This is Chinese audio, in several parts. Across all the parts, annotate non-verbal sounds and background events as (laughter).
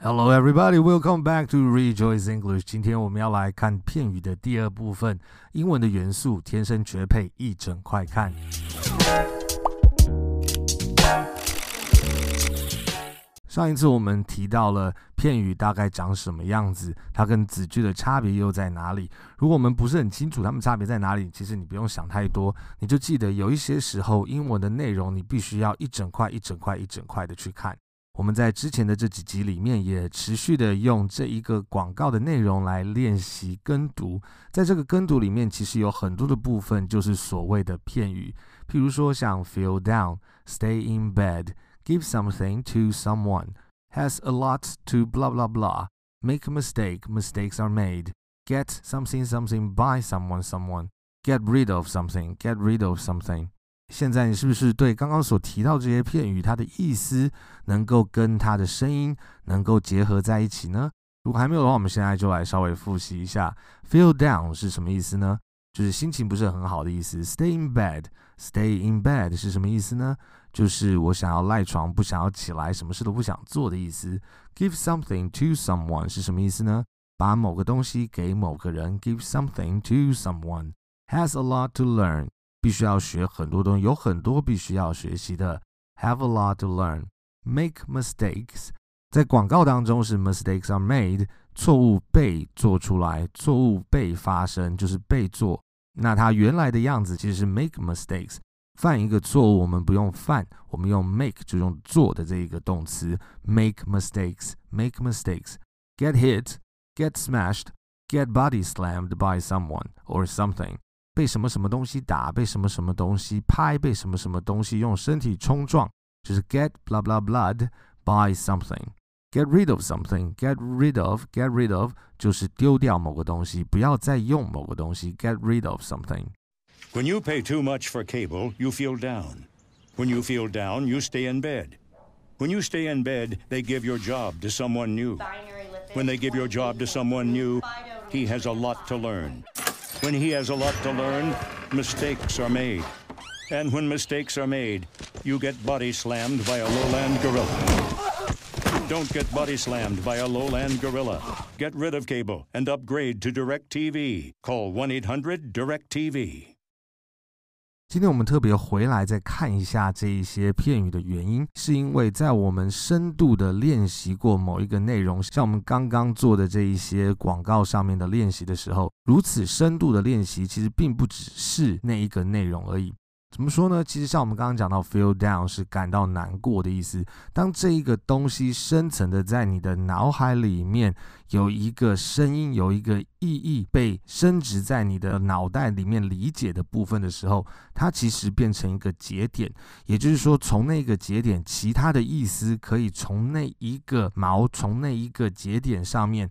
Hello, everybody. Welcome back to Rejoice English. 今天我们要来看片语的第二部分，英文的元素，天生绝配，一整块看。上一次我们提到了片语大概长什么样子，它跟子句的差别又在哪里？如果我们不是很清楚它们差别在哪里，其实你不用想太多，你就记得有一些时候英文的内容你必须要一整块一整块一整块的去看。我们在之前的这几集里面也持续的用这一个广告的内容来练习跟读，在这个跟读里面，其实有很多的部分就是所谓的片语，譬如说像 feel down、stay in bed、give something to someone、has a lot to blah blah blah、make a mistake、mistakes are made、get something something by someone someone、get rid of something、get rid of something。 现在你是不是对刚刚所提到这些片语，它的意思能够跟它的声音能够结合在一起呢？如果还没有的话，我们现在就来稍微复习一下。Feel down 是什么意思呢？就是心情不是很好的意思。Stay in bed，Stay in bed 是什么意思呢？就是我想要赖床，不想要起来，什么事都不想做的意思。Give something to someone 是什么意思呢？把某个东西给某个人。Give something to someone has a lot to learn。必须要学很多东西，有很多必须要学习的。Have a lot to learn. Make mistakes. 在广告当中是 mistakes are made，错误被做出来，错误被发生就是被做。那它原来的样子其实是 make mistakes。犯一个错误，我们不用犯，我们用 make 就用做的这一个动词。Make mistakes. Make mistakes. Get hit. Get smashed. Get body slammed by someone or something. 被什么什么东西打，被什么什么东西拍，被什么什么东西用身体冲撞，就是 get blah blah blood by something。get rid of something, get rid of, get rid of 就是丢掉某个东西，不要再用某个东西。get rid of something。When you pay too much for cable, you feel down. When you feel down, you stay in bed. When you stay in bed, they give your job to someone new. When they give your job to someone new, he has a lot to learn. When he has a lot to learn, mistakes are made. And when mistakes are made, you get body slammed by a lowland gorilla. Don't get body slammed by a lowland gorilla. Get rid of cable and upgrade to DirecTV. Call 1-800-DirecTV. 今天我们特别回来再看一下这一些片语的原因，是因为在我们深度的练习过某一个内容，像我们刚刚做的这一些广告上面的练习的时候，如此深度的练习，其实并不只是那一个内容而已。怎么说呢？其实像我们刚刚讲到，feel down 是感到难过的意思。当这一个东西深层的在你的脑海里面有一个声音，有一个意义被升值在你的脑袋里面理解的部分的时候，它其实变成一个节点。也就是说，从那个节点，其他的意思可以从那一个毛，从那一个节点上面。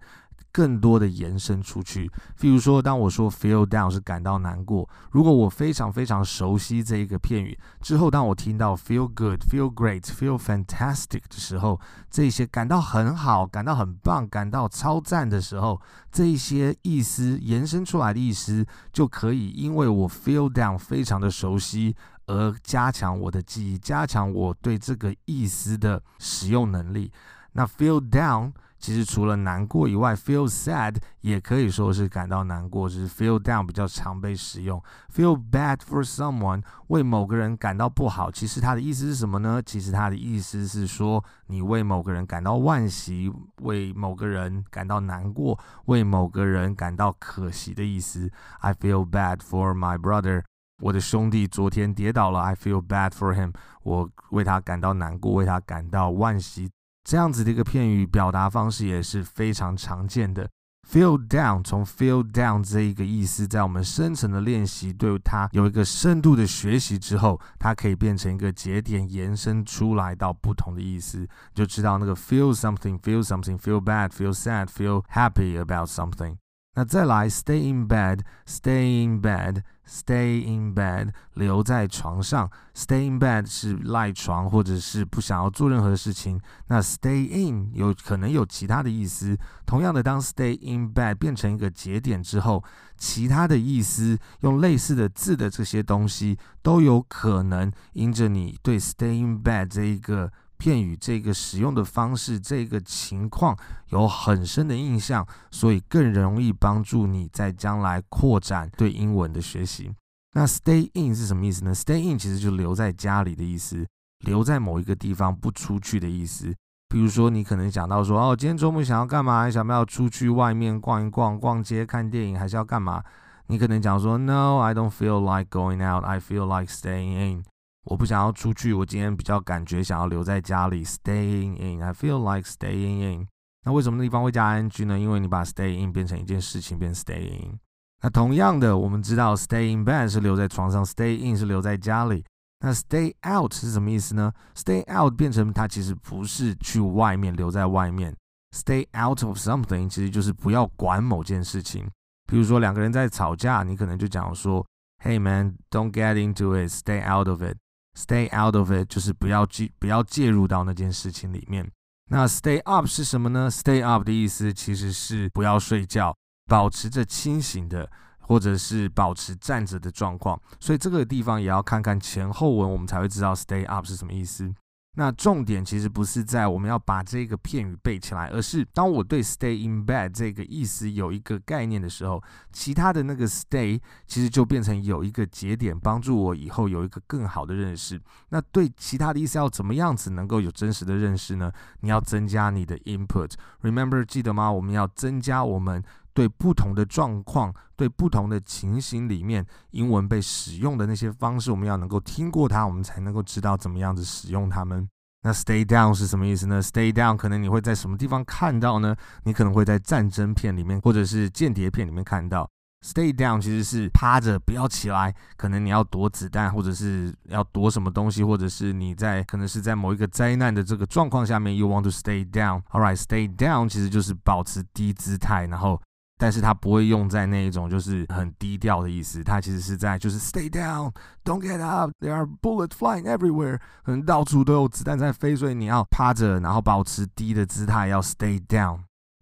更多的延伸出去，譬如说，当我说 feel down 是感到难过，如果我非常非常熟悉这一个片语之后，当我听到 feel good、feel great、feel fantastic 的时候，这些感到很好、感到很棒、感到超赞的时候，这一些意思延伸出来的意思就可以，因为我 feel down 非常的熟悉，而加强我的记忆，加强我对这个意思的使用能力。那 feel down。其实除了难过以外，feel sad 也可以说是感到难过，只是 feel down 比较常被使用。feel bad for someone 为某个人感到不好，其实它的意思是什么呢？其实它的意思是说你为某个人感到惋惜，为某个人感到难过，为某个人感到可惜的意思。I feel bad for my brother，我的兄弟昨天跌倒了。I feel bad for him，我为他感到难过，为他感到惋惜。这样子的一个片语表达方式也是非常常见的。Feel down，从 feel down 这一个意思，在我们深层的练习，对它有一个深度的学习之后，它可以变成一个节点，延伸出来到不同的意思，就知道那个 feel something，feel something，feel bad，feel sad，feel happy about something。那再来，stay in bed，stay in bed Stay in bed，留在床上。stay in bed 是赖床，或者是不想要做任何的事情。那 stay in 有可能有其他的意思。同样的，当 stay in bed 变成一个节点之后，其他的意思用类似的字的这些东西都有可能因着你对 stay in bed 这一个片语这个使用的方式，这个情况有很深的印象，所以更容易帮助你在将来扩展对英文的学习。那 stay in 是什么意思呢？stay in 其实就留在家里的意思，留在某一个地方不出去的意思。比如说，你可能讲到说，哦，今天周末想要干嘛？想不要出去外面逛一逛、逛街、看电影，还是要干嘛？你可能讲说，No, I don't feel like going out. I feel like staying in. 我不想要出去，我今天比较感觉想要留在家里，staying in. I feel like staying in. 那为什么那地方会加 ing 呢？因为你把 staying 变成一件事情，变 staying。那同样的，我们知道 stay in bed 是留在床上，stay in 是留在家里。那 stay out 是什么意思呢？stay out 变成它其实不是去外面，留在外面。stay out of something 其实就是不要管某件事情。比如说两个人在吵架，你可能就讲说，Hey man, don't get into it, stay out of it. Stay out of it 就是不要介不要介入到那件事情里面。那 stay up 是什么呢？Stay up 的意思其实是不要睡觉，保持着清醒的，或者是保持站着的状况。所以这个地方也要看看前后文，我们才会知道 stay up 是什么意思。那重点其实不是在我们要把这个片语背起来，而是当我对 stay in bed 这个意思有一个概念的时候，其他的那个 stay 其实就变成有一个节点，帮助我以后有一个更好的认识。那对其他的意思要怎么样子能够有真实的认识呢？你要增加你的 input。Remember，记得吗？我们要增加我们。对不同的状况，对不同的情形里面，英文被使用的那些方式，我们要能够听过它，我们才能够知道怎么样子使用它们。那 stay down 是什么意思呢？stay down 可能你会在什么地方看到呢？你可能会在战争片里面，或者是间谍片里面看到。stay down 其实是趴着，不要起来。可能你要躲子弹，或者是要躲什么东西，或者是你在可能是在某一个灾难的这个状况下面，you want to stay down。All right，stay down 其实就是保持低姿态，然后。但是它不会用在那一种就是很低调的意思，它其实是在就是 stay down, don't get up, there are bullets flying everywhere，可能到处都有子弹在飞，所以你要趴着，然后保持低的姿态，要 stay down。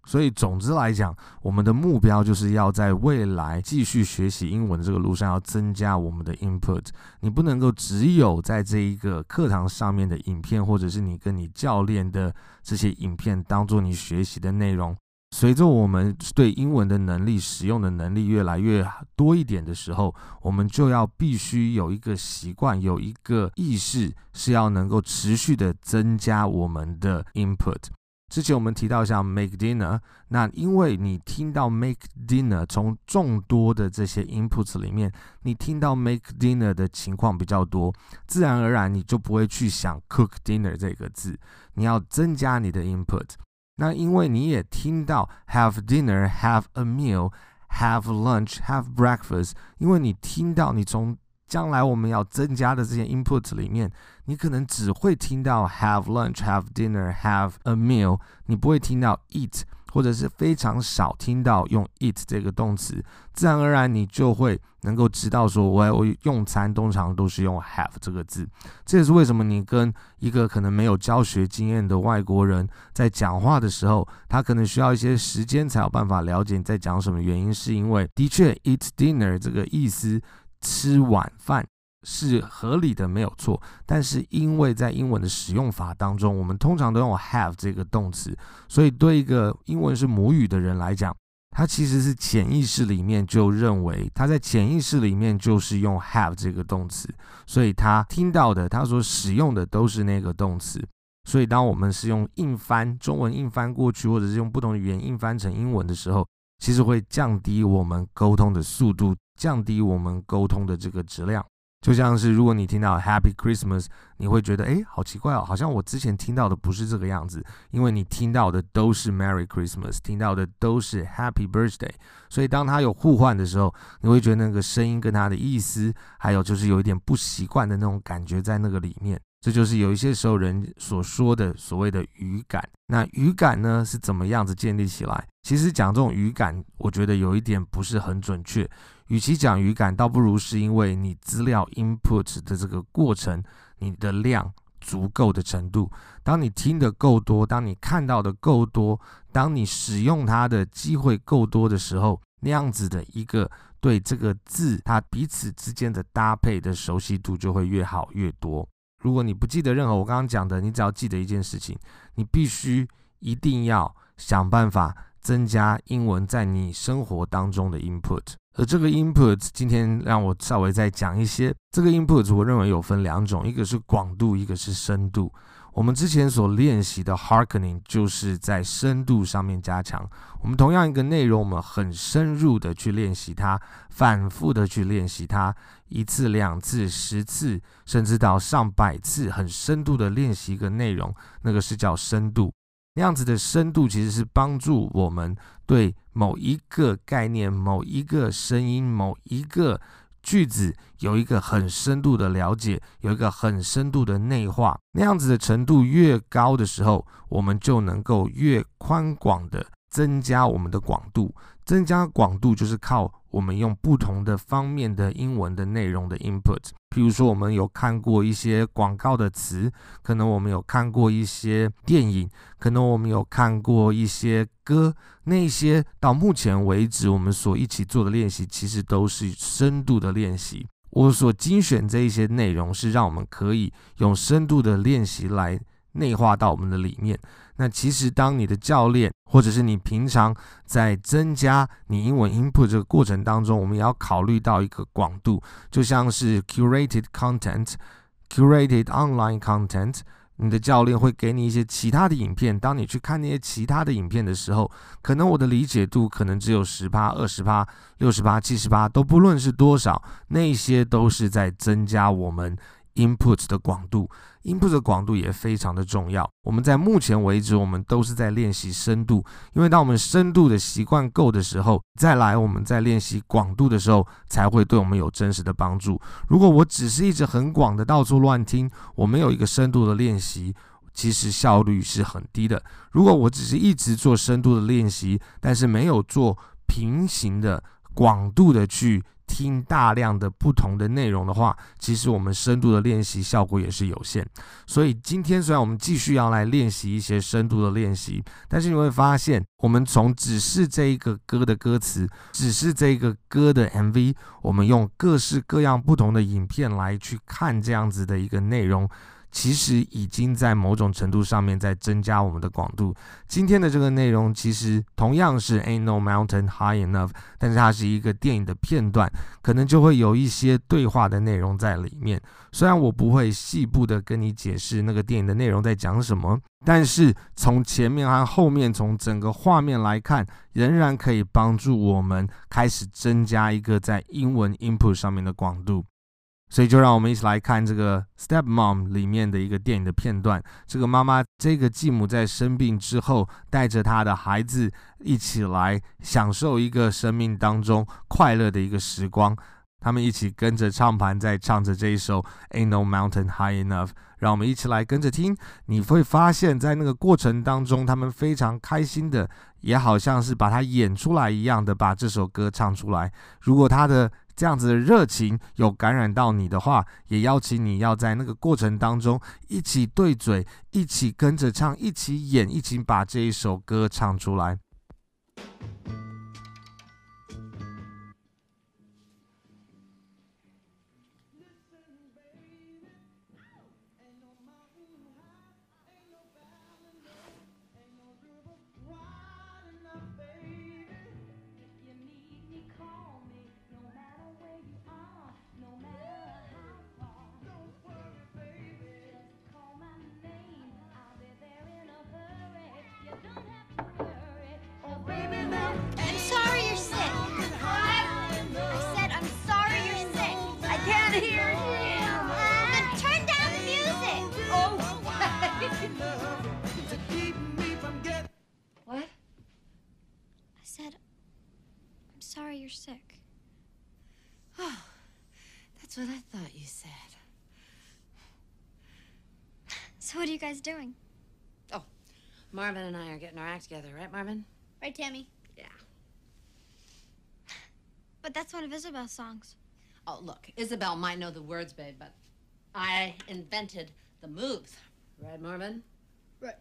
所以总之来讲，我们的目标就是要在未来继续学习英文这个路上，要增加我们的 input。你不能够只有在这一个课堂上面的影片，或者是你跟你教练的这些影片当做你学习的内容。随着我们对英文的能力、使用的能力越来越多一点的时候，我们就要必须有一个习惯，有一个意识，是要能够持续的增加我们的 input。之前我们提到像 make dinner，那因为你听到 make dinner，从众多的这些 inputs 里面，你听到 make dinner 的情况比较多，自然而然你就不会去想 cook dinner 这个字，你要增加你的 input。那因为你也听到 have dinner, have a meal, have lunch, have breakfast，因为你听到你从将来我们要增加的这些 input 里面，你可能只会听到 have lunch, have dinner, have a meal，你不会听到 eat。或者是非常少听到用 eat 这个动词，自然而然你就会能够知道说，我我用餐通常都是用 have 这个字。这也是为什么你跟一个可能没有教学经验的外国人在讲话的时候，他可能需要一些时间才有办法了解你在讲什么。原因是因为的确 eat dinner 这个意思吃晚饭。是合理的，没有错。但是因为在英文的使用法当中，我们通常都用 have 这个动词，所以对一个英文是母语的人来讲，他其实是潜意识里面就认为他在潜意识里面就是用 have 这个动词，所以他听到的，他所使用的都是那个动词。所以当我们是用硬翻中文硬翻过去，或者是用不同的语言硬翻成英文的时候，其实会降低我们沟通的速度，降低我们沟通的这个质量。就像是如果你听到 Happy Christmas，你会觉得诶，好奇怪哦，好像我之前听到的不是这个样子，因为你听到的都是 Merry Christmas，听到的都是 Happy Birthday，所以当它有互换的时候，你会觉得那个声音跟它的意思，还有就是有一点不习惯的那种感觉在那个里面。这就是有一些时候人所说的所谓的语感。那语感呢，是怎么样子建立起来？其实讲这种语感，我觉得有一点不是很准确。与其讲语感，倒不如是因为你资料 input 的这个过程，你的量足够的程度。当你听得够多，当你看到的够多，当你使用它的机会够多的时候，那样子的一个对这个字它彼此之间的搭配的熟悉度就会越好越多。如果你不记得任何我刚刚讲的，你只要记得一件事情，你必须一定要想办法增加英文在你生活当中的 input。而这个 input 今天让我稍微再讲一些，这个 input 我认为有分两种，一个是广度，一个是深度。我们之前所练习的 hearkening 就是在深度上面加强。我们同样一个内容，我们很深入的去练习它，反复的去练习它，一次、两次、十次，甚至到上百次，很深度的练习一个内容，那个是叫深度。那样子的深度其实是帮助我们对某一个概念、某一个声音、某一个。句子有一个很深度的了解，有一个很深度的内化，那样子的程度越高的时候，我们就能够越宽广的增加我们的广度。增加广度就是靠我们用不同的方面的英文的内容的 input。譬如说，我们有看过一些广告的词，可能我们有看过一些电影，可能我们有看过一些歌，那些到目前为止我们所一起做的练习，其实都是深度的练习。我所精选这一些内容，是让我们可以用深度的练习来内化到我们的里面。那其实，当你的教练，或者是你平常在增加你英文 input 这个过程当中，我们也要考虑到一个广度，就像是 curated content、curated online content，你的教练会给你一些其他的影片，当你去看那些其他的影片的时候，可能我的理解度可能只有十八、二十八、六十八、七十八，都不论是多少，那些都是在增加我们。Input 的广度，Input 的广度也非常的重要。我们在目前为止，我们都是在练习深度，因为当我们深度的习惯够的时候，再来我们在练习广度的时候，才会对我们有真实的帮助。如果我只是一直很广的到处乱听，我没有一个深度的练习，其实效率是很低的。如果我只是一直做深度的练习，但是没有做平行的广度的去。听大量的不同的内容的话，其实我们深度的练习效果也是有限。所以今天虽然我们继续要来练习一些深度的练习，但是你会发现，我们从只是这一个歌的歌词，只是这一个歌的 MV，我们用各式各样不同的影片来去看这样子的一个内容。其实已经在某种程度上面在增加我们的广度。今天的这个内容其实同样是 Ain't No Mountain High Enough，但是它是一个电影的片段，可能就会有一些对话的内容在里面。虽然我不会细部的跟你解释那个电影的内容在讲什么，但是从前面和后面，从整个画面来看，仍然可以帮助我们开始增加一个在英文 input 上面的广度。所以就让我们一起来看这个《Step Mom》里面的一个电影的片段。这个妈妈，这个继母在生病之后，带着她的孩子一起来享受一个生命当中快乐的一个时光。他们一起跟着唱盘在唱着这一首《Ain't No Mountain High Enough》。让我们一起来跟着听，你会发现在那个过程当中，他们非常开心的，也好像是把它演出来一样的把这首歌唱出来。如果他的这样子的热情有感染到你的话，也邀请你要在那个过程当中一起对嘴，一起跟着唱，一起演，一起把这一首歌唱出来。So what are you guys doing? Oh, Marvin and I are getting our act together, right, Marvin? Right, Tammy? Yeah. (sighs) But that's one of Isabel's songs. Oh, look, Isabel might know the words, babe, but I invented the moves. Right, Marvin? Right.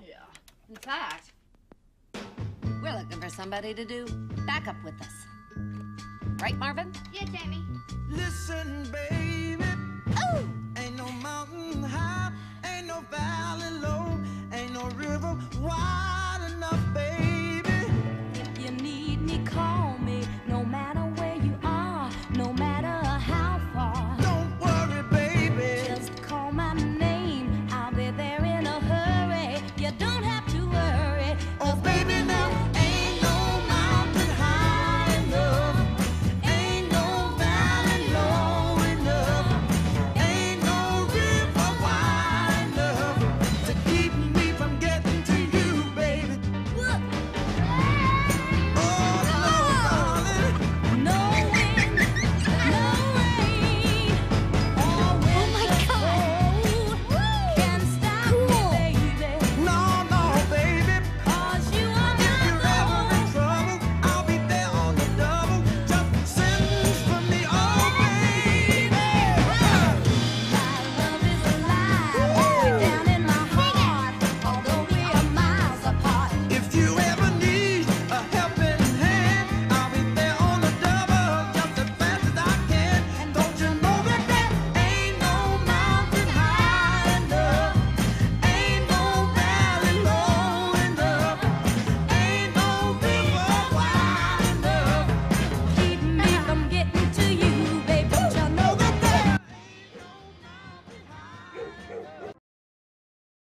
Yeah. In fact, we're looking for somebody to do backup with us. Right, Marvin? Yeah, Tammy. Listen, baby. Oh! no valley low, ain't no river wide enough, baby.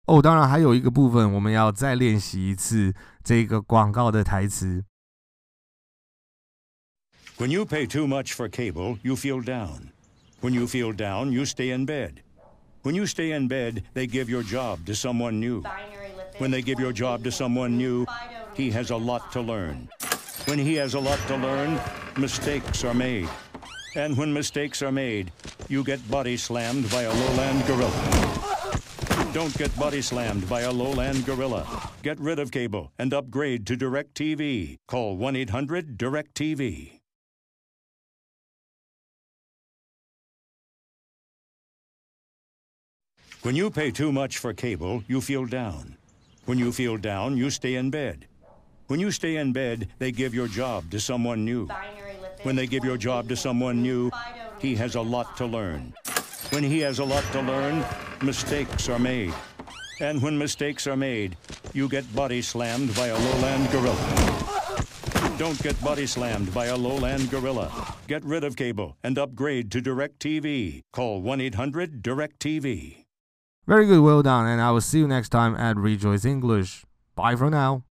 哦，当然还有一个部分，我们要再练习一次这个广告的台词。When you pay too much for cable, you feel down. When you feel down, you stay in bed. When you stay in bed, they give your job to someone new. When they give your job to someone new, he has a lot to learn. When he has a lot to learn, mistakes are made. And when mistakes are made, you get body slammed by a lowland gorilla. Don't get body slammed by a lowland gorilla. Get rid of cable and upgrade to DirecTV. Call 1 800 DirecTV. When you pay too much for cable, you feel down. When you feel down, you stay in bed. When you stay in bed, they give your job to someone new. When they give your job to someone new, he has a lot to learn. When he has a lot to learn, mistakes are made. And when mistakes are made, you get body slammed by a lowland gorilla. Don't get body slammed by a lowland gorilla. Get rid of cable and upgrade to DirecTV. Call 1 800 DirecTV. Very good, well done, and I will see you next time at Rejoice English. Bye for now.